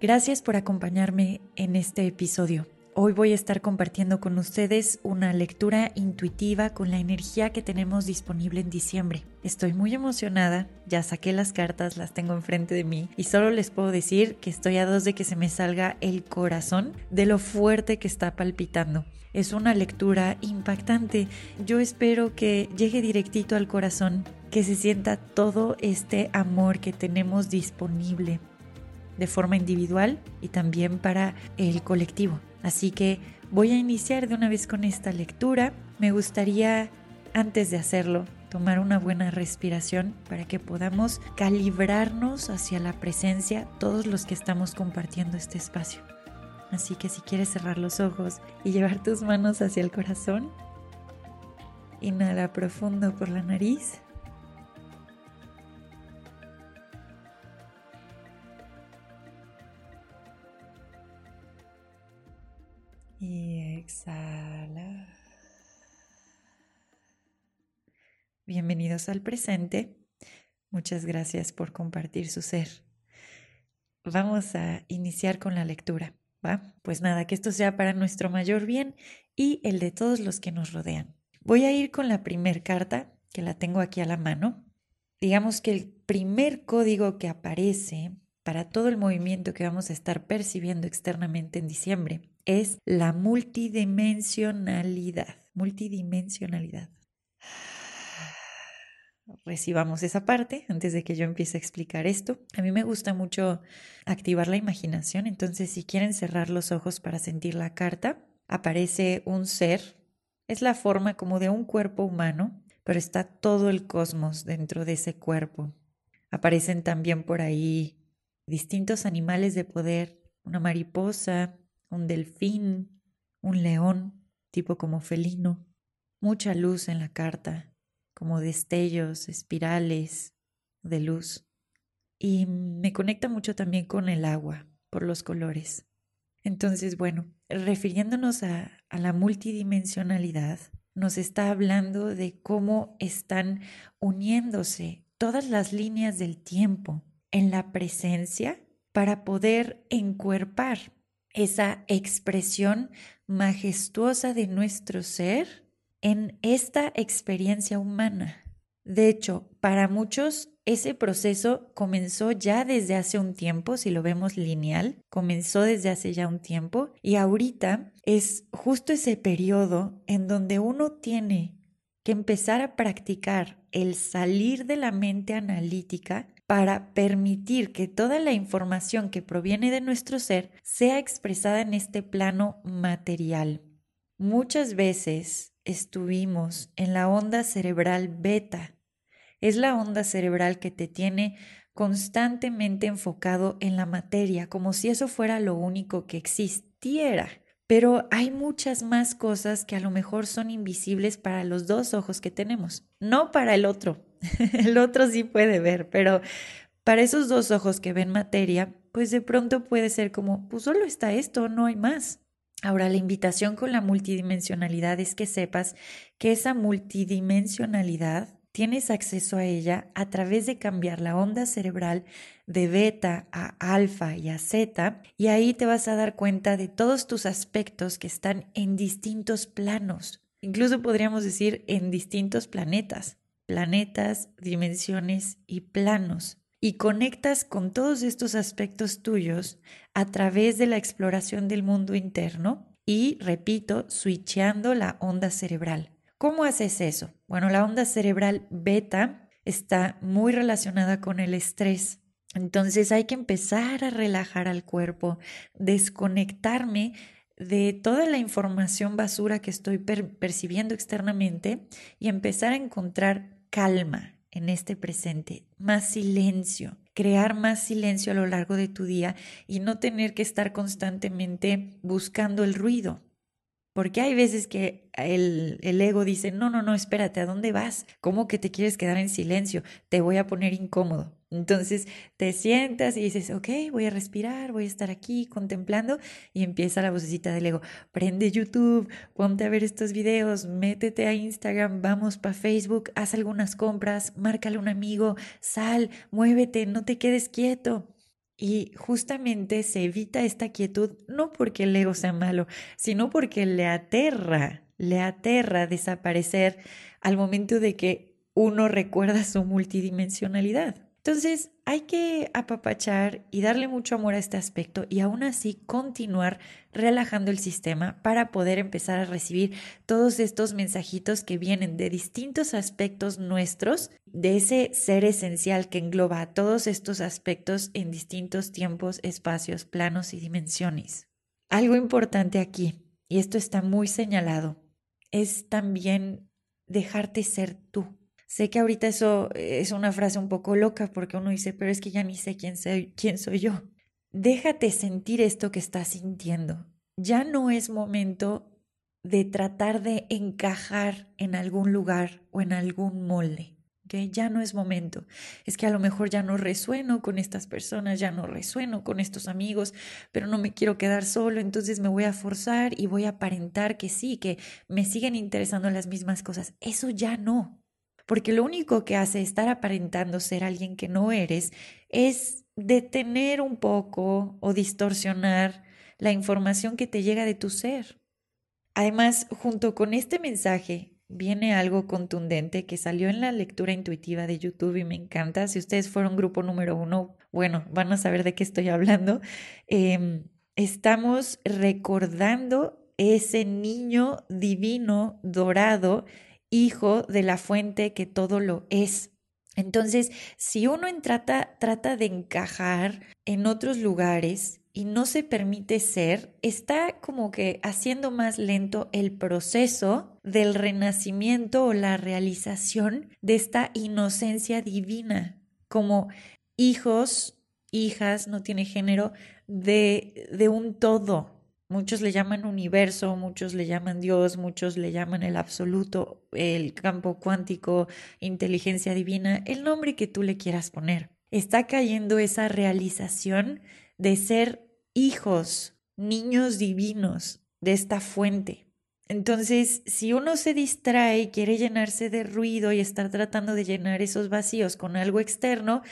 Gracias por acompañarme en este episodio. Hoy voy a estar compartiendo con ustedes una lectura intuitiva con la energía que tenemos disponible en diciembre. Estoy muy emocionada, ya saqué las cartas, las tengo enfrente de mí y solo les puedo decir que estoy a dos de que se me salga el corazón de lo fuerte que está palpitando. Es una lectura impactante. Yo espero que llegue directito al corazón, que se sienta todo este amor que tenemos disponible de forma individual y también para el colectivo. Así que voy a iniciar de una vez con esta lectura. Me gustaría, antes de hacerlo, tomar una buena respiración para que podamos calibrarnos hacia la presencia todos los que estamos compartiendo este espacio. Así que si quieres cerrar los ojos y llevar tus manos hacia el corazón, inhala profundo por la nariz. Al presente. Muchas gracias por compartir su ser. Vamos a iniciar con la lectura, ¿va? Pues nada, que esto sea para nuestro mayor bien y el de todos los que nos rodean. Voy a ir con la primer carta, que la tengo aquí a la mano. Digamos que el primer código que aparece para todo el movimiento que vamos a estar percibiendo externamente en diciembre es la multidimensionalidad. Multidimensionalidad. Recibamos esa parte antes de que yo empiece a explicar esto. A mí me gusta mucho activar la imaginación, entonces si quieren cerrar los ojos para sentir la carta, aparece un ser. Es la forma como de un cuerpo humano, pero está todo el cosmos dentro de ese cuerpo. Aparecen también por ahí distintos animales de poder, una mariposa, un delfín, un león, tipo como felino, mucha luz en la carta, como destellos, espirales de luz. Y me conecta mucho también con el agua, por los colores. Entonces, bueno, refiriéndonos a, a la multidimensionalidad, nos está hablando de cómo están uniéndose todas las líneas del tiempo en la presencia para poder encuerpar esa expresión majestuosa de nuestro ser en esta experiencia humana. De hecho, para muchos ese proceso comenzó ya desde hace un tiempo, si lo vemos lineal, comenzó desde hace ya un tiempo y ahorita es justo ese periodo en donde uno tiene que empezar a practicar el salir de la mente analítica para permitir que toda la información que proviene de nuestro ser sea expresada en este plano material. Muchas veces estuvimos en la onda cerebral beta. Es la onda cerebral que te tiene constantemente enfocado en la materia, como si eso fuera lo único que existiera. Pero hay muchas más cosas que a lo mejor son invisibles para los dos ojos que tenemos, no para el otro, el otro sí puede ver, pero para esos dos ojos que ven materia, pues de pronto puede ser como, pues solo está esto, no hay más. Ahora, la invitación con la multidimensionalidad es que sepas que esa multidimensionalidad tienes acceso a ella a través de cambiar la onda cerebral de beta a alfa y a zeta, y ahí te vas a dar cuenta de todos tus aspectos que están en distintos planos, incluso podríamos decir en distintos planetas planetas, dimensiones y planos. Y conectas con todos estos aspectos tuyos a través de la exploración del mundo interno y, repito, switcheando la onda cerebral. ¿Cómo haces eso? Bueno, la onda cerebral beta está muy relacionada con el estrés. Entonces hay que empezar a relajar al cuerpo, desconectarme de toda la información basura que estoy percibiendo externamente y empezar a encontrar calma en este presente, más silencio, crear más silencio a lo largo de tu día y no tener que estar constantemente buscando el ruido. Porque hay veces que el, el, ego dice, no, no, no, espérate, ¿a dónde vas? ¿Cómo que te quieres quedar en silencio? Te voy a poner incómodo. Entonces te sientas y dices, ok, voy a respirar, voy a estar aquí contemplando y empieza la vocecita del ego. Prende YouTube, ponte a ver estos videos, métete a Instagram, vamos para Facebook, haz algunas compras, márcale a un amigo, sal, muévete, no te quedes quieto. Y justamente se evita esta quietud no porque el ego sea malo, sino porque le aterra, le aterra desaparecer al momento de que uno recuerda su multidimensionalidad. Entonces hay que apapachar y darle mucho amor a este aspecto y aún así continuar relajando el sistema para poder empezar a recibir todos estos mensajitos que vienen de distintos aspectos nuestros, de ese ser esencial que engloba a todos estos aspectos en distintos tiempos, espacios, planos y dimensiones. Algo importante aquí, y esto está muy señalado, es también dejarte ser tú. Sé que ahorita eso es una frase un poco loca porque uno dice, pero es que ya ni sé quién soy, quién soy yo. Déjate sentir esto que estás sintiendo. Ya no es momento de tratar de encajar en algún lugar o en algún molde. ¿okay? Ya no es momento. Es que a lo mejor ya no resueno con estas personas, ya no resueno con estos amigos, pero no me quiero quedar solo, entonces me voy a forzar y voy a aparentar que sí, que me siguen interesando las mismas cosas. Eso ya no porque lo único que hace estar aparentando ser alguien que no eres es detener un poco o distorsionar la información que te llega de tu ser. Además, junto con este mensaje viene algo contundente que salió en la lectura intuitiva de YouTube y me encanta. Si ustedes fueron grupo número uno, bueno, van a saber de qué estoy hablando. Em, estamos recordando ese niño divino, dorado, hijo de la fuente que todo lo es. Entonces, si uno trata, trata de encajar en otros lugares y no se permite ser, está como que haciendo más lento el proceso del renacimiento o la realización de esta inocencia divina, como hijos, hijas, no tiene género, de, de un todo, Muchos le llaman universo, muchos le llaman Dios, muchos le llaman el absoluto, el campo cuántico, inteligencia divina, el nombre que tú le quieras poner. Está cayendo esa realización de ser hijos, niños divinos de esta fuente. Entonces, si uno se distrae y quiere llenarse de ruido y estar tratando de llenar esos vacíos con algo externo,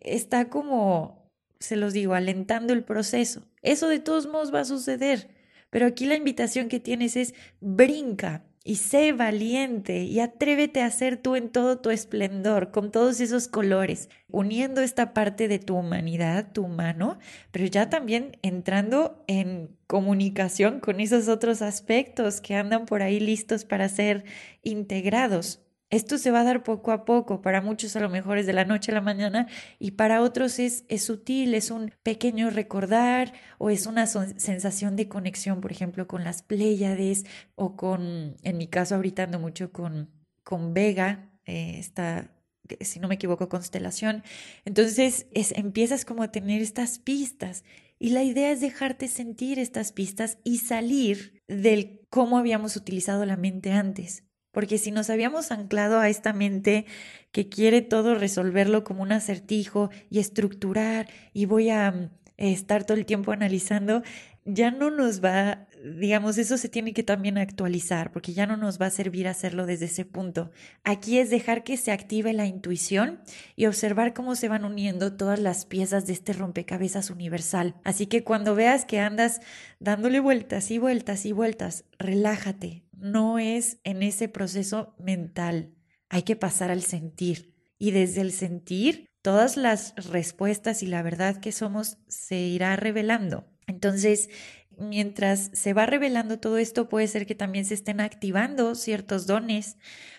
está como se los digo, alentando el proceso. Eso de todos modos va a suceder. Pero aquí la invitación que tienes es brinca y sé valiente y atrévete a ser tú en todo tu esplendor, con todos esos colores, uniendo esta parte de tu humanidad, tu humano, pero ya también entrando en comunicación con esos otros aspectos que andan por ahí listos para ser integrados. Esto se va a dar poco a poco, para muchos a lo mejor es de la noche a la mañana y para otros es, es sutil, es un pequeño recordar o es una sensación de conexión, por ejemplo, con las Pléyades o con, en mi caso ahorita ando mucho con, con Vega, eh, esta, si no me equivoco, constelación. Entonces es, empiezas como a tener estas pistas y la idea es dejarte sentir estas pistas y salir del cómo habíamos utilizado la mente antes. Porque si nos habíamos anclado a esta mente que quiere todo resolverlo como un acertijo y estructurar y voy a mm, estar todo el tiempo analizando, ya no nos va, digamos, eso se tiene que también actualizar porque ya no nos va a servir hacerlo desde ese punto. Aquí es dejar que se active la intuición y observar cómo se van uniendo todas las piezas de este rompecabezas universal. Así que cuando veas que andas dándole vueltas y vueltas y vueltas, relájate, no es en ese proceso mental, hay que pasar al sentir. Y desde el sentir, todas las respuestas y la verdad que somos se irá revelando. Entonces, mientras se va revelando todo esto, puede ser que también se estén activando ciertos dones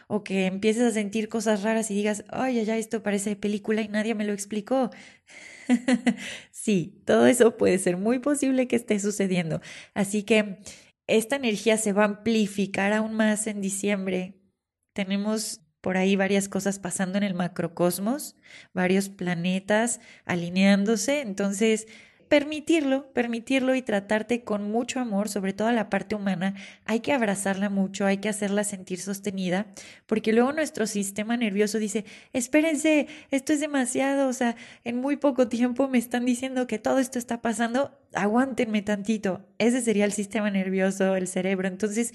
o que empieces a sentir cosas raras y digas, ay, ya, esto parece película y nadie me lo explicó. sí, todo eso puede ser muy posible que esté sucediendo. Así que esta energía se va a amplificar aún más en diciembre. Tenemos por ahí varias cosas pasando en el macrocosmos, varios planetas alineándose, entonces permitirlo, permitirlo y tratarte con mucho amor, sobre todo la parte humana, hay que abrazarla mucho, hay que hacerla sentir sostenida, porque luego nuestro sistema nervioso dice, espérense, esto es demasiado, o sea, en muy poco tiempo me están diciendo que todo esto está pasando, aguántenme tantito. Ese sería el sistema nervioso, el cerebro. Entonces,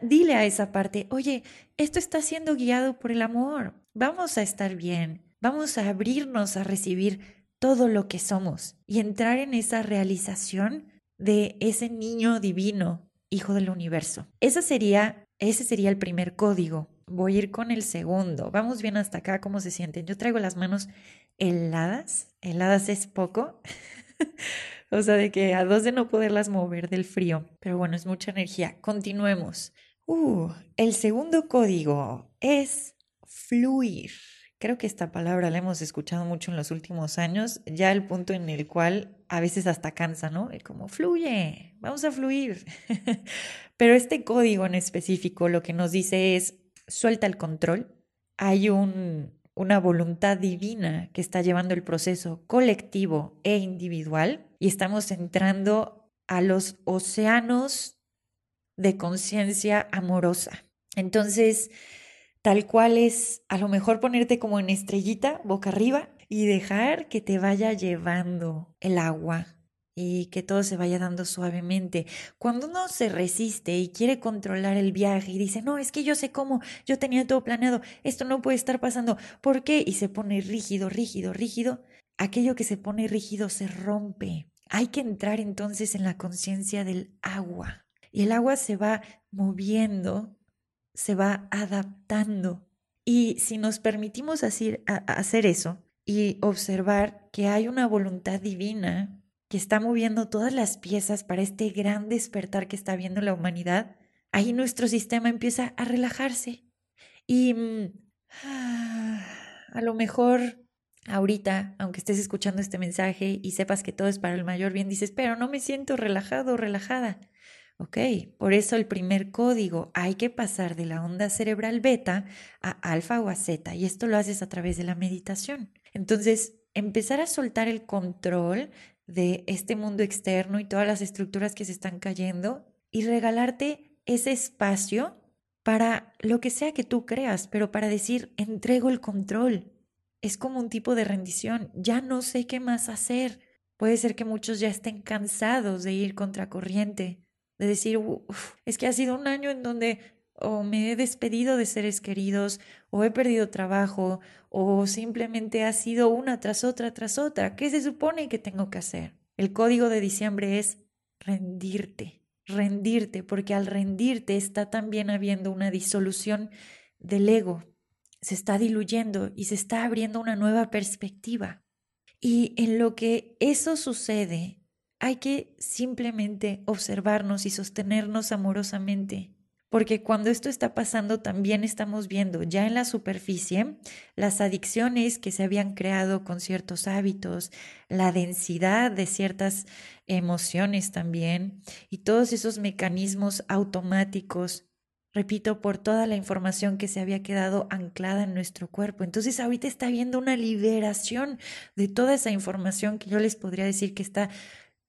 dile a esa parte, oye, esto está siendo guiado por el amor, vamos a estar bien, vamos a abrirnos a recibir todo lo que somos y entrar en esa realización de ese niño divino, hijo del universo. Ese sería, ese sería el primer código. Voy a ir con el segundo. Vamos bien hasta acá, ¿cómo se sienten? Yo traigo las manos heladas. Heladas es poco. o sea, de que a dos de no poderlas mover del frío. Pero bueno, es mucha energía. Continuemos. Uh, el segundo código es fluir. Creo que esta palabra la hemos escuchado mucho en los últimos años, ya el punto en el cual a veces hasta cansa, ¿no? Como fluye, vamos a fluir. Pero este código en específico lo que nos dice es suelta el control. Hay un, una voluntad divina que está llevando el proceso colectivo e individual y estamos entrando a los océanos de conciencia amorosa. Entonces, tal cual es a lo mejor ponerte como en estrellita, boca arriba, y dejar que te vaya llevando el agua y que todo se vaya dando suavemente. Cuando uno se resiste y quiere controlar el viaje y dice, no, es que yo sé cómo, yo tenía todo planeado, esto no puede estar pasando, ¿por qué? Y se pone rígido, rígido, rígido, aquello que se pone rígido se rompe. Hay que entrar entonces en la conciencia del agua. Y el agua se va moviendo se va adaptando. Y si nos permitimos hacer, hacer eso y observar que hay una voluntad divina que está moviendo todas las piezas para este gran despertar que está viendo la humanidad, ahí nuestro sistema empieza a relajarse. Y mm, a lo mejor ahorita, aunque estés escuchando este mensaje y sepas que todo es para el mayor bien, dices, pero no me siento relajado o relajada. Ok, por eso el primer código, hay que pasar de la onda cerebral beta a alfa o a zeta y esto lo haces a través de la meditación. Entonces, empezar a soltar el control de este mundo externo y todas las estructuras que se están cayendo y regalarte ese espacio para lo que sea que tú creas, pero para decir, entrego el control. Es como un tipo de rendición, ya no sé qué más hacer. Puede ser que muchos ya estén cansados de ir contracorriente, de decir, es que ha sido un año en donde o me he despedido de seres queridos, o he perdido trabajo, o simplemente ha sido una tras otra tras otra. ¿Qué se supone que tengo que hacer? El código de diciembre es rendirte, rendirte, porque al rendirte está también habiendo una disolución del ego, se está diluyendo y se está abriendo una nueva perspectiva. Y en lo que eso sucede, hay que simplemente observarnos y sostenernos amorosamente, porque cuando esto está pasando también estamos viendo ya en la superficie las adicciones que se habían creado con ciertos hábitos, la densidad de ciertas emociones también y todos esos mecanismos automáticos repito, por toda la información que se había quedado anclada en nuestro cuerpo. Entonces ahorita está habiendo una liberación de toda esa información que yo les podría decir que está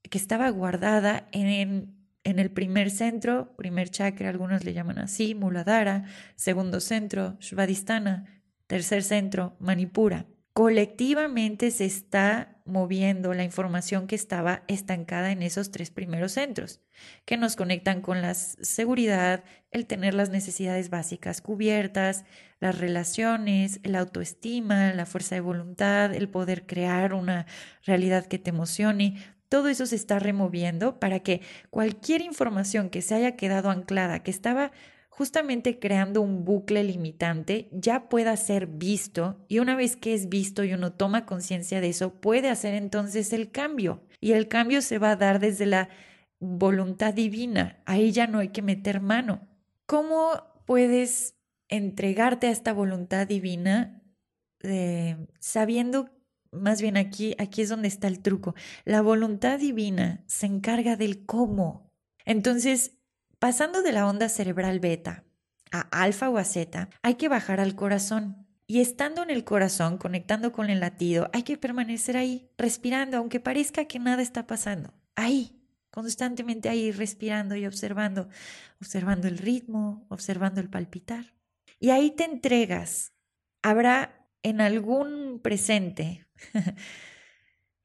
que estaba guardada en, en el primer centro, primer chakra, algunos le llaman así, Muladhara, segundo centro, Svadhisthana, tercer centro, Manipura. Colectivamente se está moviendo la información que estaba estancada en esos tres primeros centros, que nos conectan con la seguridad, el tener las necesidades básicas cubiertas, las relaciones, la autoestima, la fuerza de voluntad, el poder crear una realidad que te emocione, todo eso se está removiendo para que cualquier información que se haya quedado anclada, que estaba justamente creando un bucle limitante, ya pueda ser visto y una vez que es visto y uno toma conciencia de eso, puede hacer entonces el cambio. Y el cambio se va a dar desde la voluntad divina. Ahí ya no hay que meter mano. ¿Cómo puedes entregarte a esta voluntad divina eh, sabiendo, más bien aquí, aquí es donde está el truco, la voluntad divina se encarga del cómo. Entonces, pasando de la onda cerebral beta a alfa o a zeta, hay que bajar al corazón. Y estando en el corazón, conectando con el latido, hay que permanecer ahí, respirando, aunque parezca que nada está pasando. Ahí, constantemente ahí, respirando y observando, observando el ritmo, observando el palpitar. Y ahí te entregas. Habrá en algún presente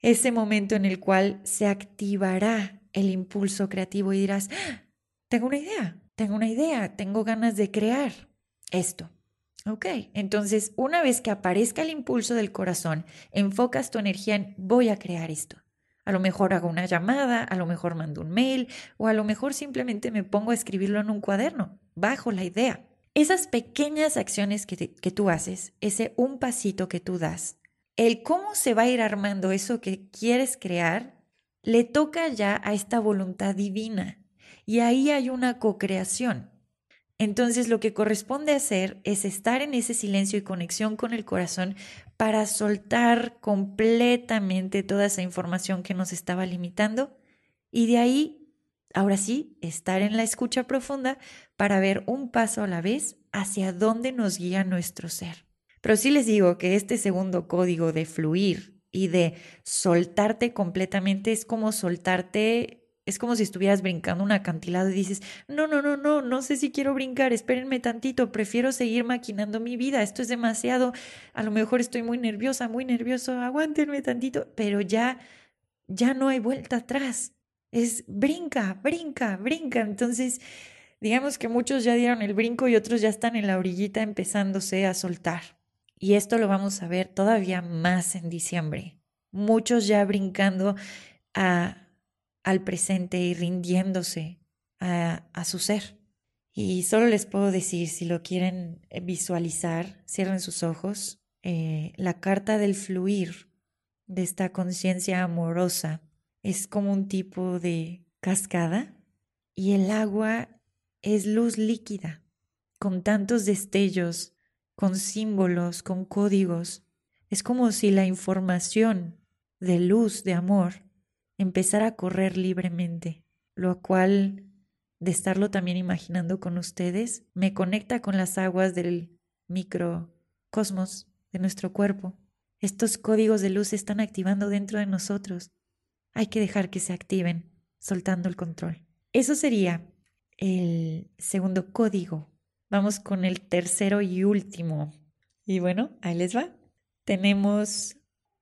ese momento en el cual se activará el impulso creativo y dirás, ¡Ah! tengo una idea, tengo una idea, tengo ganas de crear esto. Ok, entonces una vez que aparezca el impulso del corazón, enfocas tu energía en voy a crear esto. A lo mejor hago una llamada, a lo mejor mando un mail o a lo mejor simplemente me pongo a escribirlo en un cuaderno, bajo la idea. Esas pequeñas acciones que, que tú haces, ese un pasito que tú das, el cómo se va a ir armando eso que quieres crear, le toca ya a esta voluntad divina. Y ahí hay una co-creación. Entonces lo que corresponde hacer es estar en ese silencio y conexión con el corazón para soltar completamente toda esa información que nos estaba limitando y de ahí, ahora sí, estar en la escucha profunda para ver un paso a la vez hacia dónde nos guía nuestro ser. Pero sí les digo que este segundo código de fluir y de soltarte completamente es como soltarte es como si estuvieras brincando un acantilado y dices, no, no, no, no, no sé si quiero brincar, espérenme tantito, prefiero seguir maquinando mi vida, esto es demasiado, a lo mejor estoy muy nerviosa, muy nervioso, aguántenme tantito, pero ya, ya no hay vuelta atrás, es brinca, brinca, brinca, entonces digamos que muchos ya dieron el brinco y otros ya están en la orillita empezándose a soltar. Y esto lo vamos a ver todavía más en diciembre. Muchos ya brincando al presente y rindiéndose a, a su ser. Y solo les puedo decir, si lo quieren eh, visualizar, cierren sus ojos, eh, la carta del fluir de esta conciencia amorosa es como un tipo de cascada y el agua es luz líquida, con tantos destellos, con símbolos, con códigos. Es como si la información de luz, de amor, empezar a correr libremente, lo cual, de estarlo también imaginando con ustedes, me conecta con las aguas del microcosmos de nuestro cuerpo. Estos códigos de luz se están activando dentro de nosotros. Hay que dejar que se activen, soltando el control. Eso sería el segundo código. Vamos con el tercero y último. Y bueno, ahí les va. Tenemos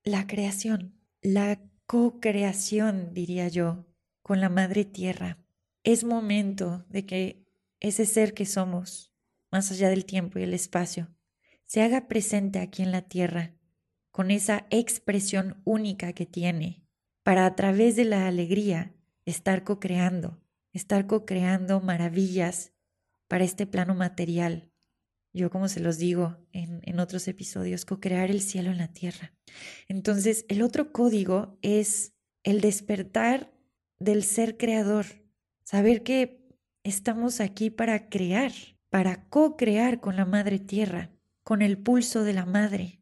la creación. La co-creación, diría yo, con la Madre Tierra. Es momento de que ese ser que somos, más allá del tiempo y el espacio, se haga presente aquí en la Tierra, con esa expresión única que tiene, para a través de la alegría estar co-creando, estar co-creando maravillas para este plano material, yo como se los digo en, en otros episodios, co-crear el cielo en la tierra. Entonces, el otro código es el despertar del ser creador, saber que estamos aquí para crear, para co-crear con la madre tierra, con el pulso de la madre.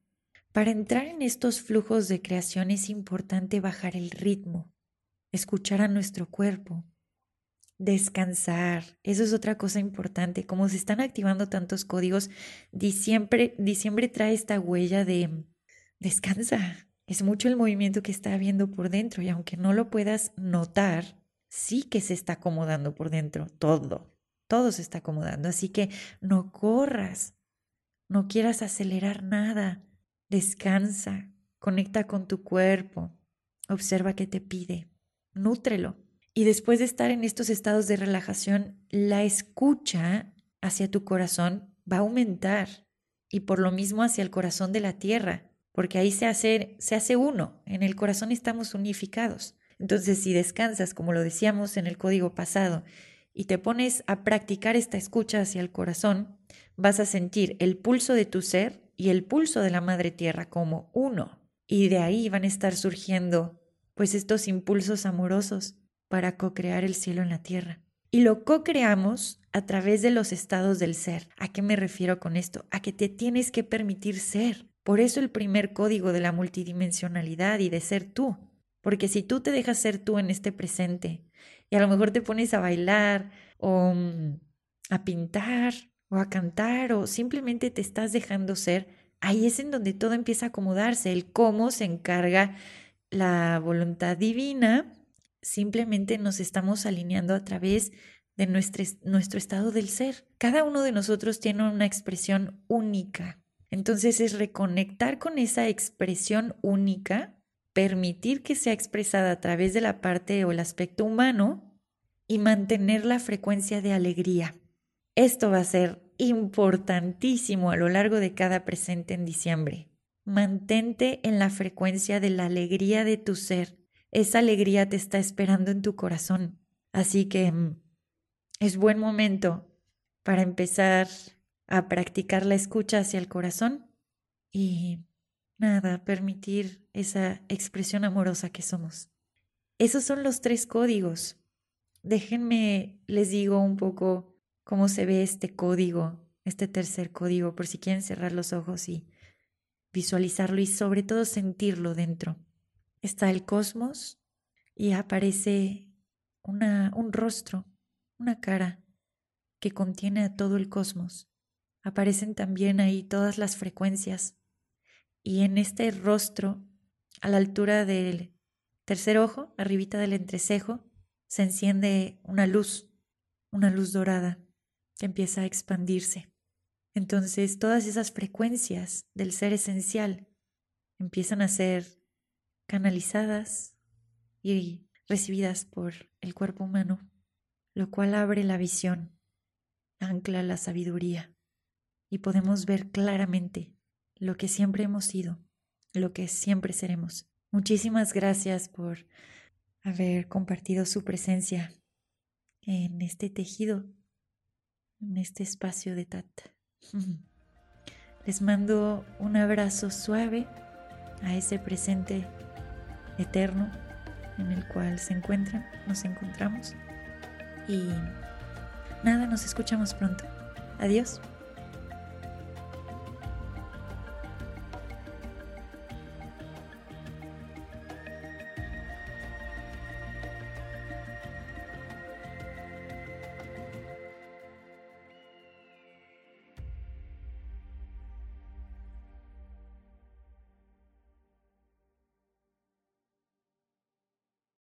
Para entrar en estos flujos de creación es importante bajar el ritmo, escuchar a nuestro cuerpo, descansar. Eso es otra cosa importante. Como se están activando tantos códigos, diciembre, diciembre trae esta huella de descansa. Es mucho el movimiento que está habiendo por dentro y aunque no lo puedas notar, sí que se está acomodando por dentro. Todo, todo se está acomodando. Así que no corras, no quieras acelerar nada. Descansa, conecta con tu cuerpo, observa qué te pide, nútrelo y después de estar en estos estados de relajación, la escucha hacia tu corazón va a aumentar y por lo mismo hacia el corazón de la tierra, porque ahí se hace, se hace uno, en el corazón estamos unificados. Entonces, si descansas, como lo decíamos en el código pasado, y te pones a practicar esta escucha hacia el corazón, vas a sentir el pulso de tu ser y el pulso de la Madre Tierra como uno. Y de ahí van a estar surgiendo pues estos impulsos amorosos para co-crear el cielo en la tierra. Y lo co-creamos a través de los estados del ser. ¿A qué me refiero con esto? A que te tienes que permitir ser. Por eso el primer código de la multidimensionalidad y de ser tú. Porque si tú te dejas ser tú en este presente y a lo mejor te pones a bailar o mm, a pintar o a cantar o simplemente te estás dejando ser, ahí es en donde todo empieza a acomodarse. El cómo se encarga la voluntad divina, simplemente nos estamos alineando a través de nuestro, nuestro estado del ser. Cada uno de nosotros tiene una expresión única. Entonces es reconectar con esa expresión única, permitir que sea expresada a través de la parte o el aspecto humano y mantener la frecuencia de alegría. Esto va a ser importantísimo a lo largo de cada presente en diciembre. Mantente en la frecuencia de la alegría de tu ser. Esa alegría te está esperando en tu corazón. Así que mm, es buen momento para empezar a practicar la escucha hacia el corazón y nada, permitir esa expresión amorosa que somos. Esos son los tres códigos. Déjenme, les digo un poco cómo se ve este código, este tercer código, por si quieren cerrar los ojos y visualizarlo y sobre todo sentirlo dentro. Está el cosmos y aparece una, un rostro, una cara que contiene a todo el cosmos. Aparecen también ahí todas las frecuencias y en este rostro, a la altura del tercer ojo, arribita del entrecejo, se enciende una luz, una luz dorada empieza a expandirse. Entonces todas esas frecuencias del ser esencial empiezan a ser canalizadas y recibidas por el cuerpo humano, lo cual abre la visión, ancla la sabiduría y podemos ver claramente lo que siempre hemos sido, lo que siempre seremos. Muchísimas gracias por haber compartido su presencia en este tejido, en este espacio de Tata. Les mando un abrazo suave a ese presente eterno en el cual se encuentran, nos encontramos. Y nada, nos escuchamos pronto. Adiós.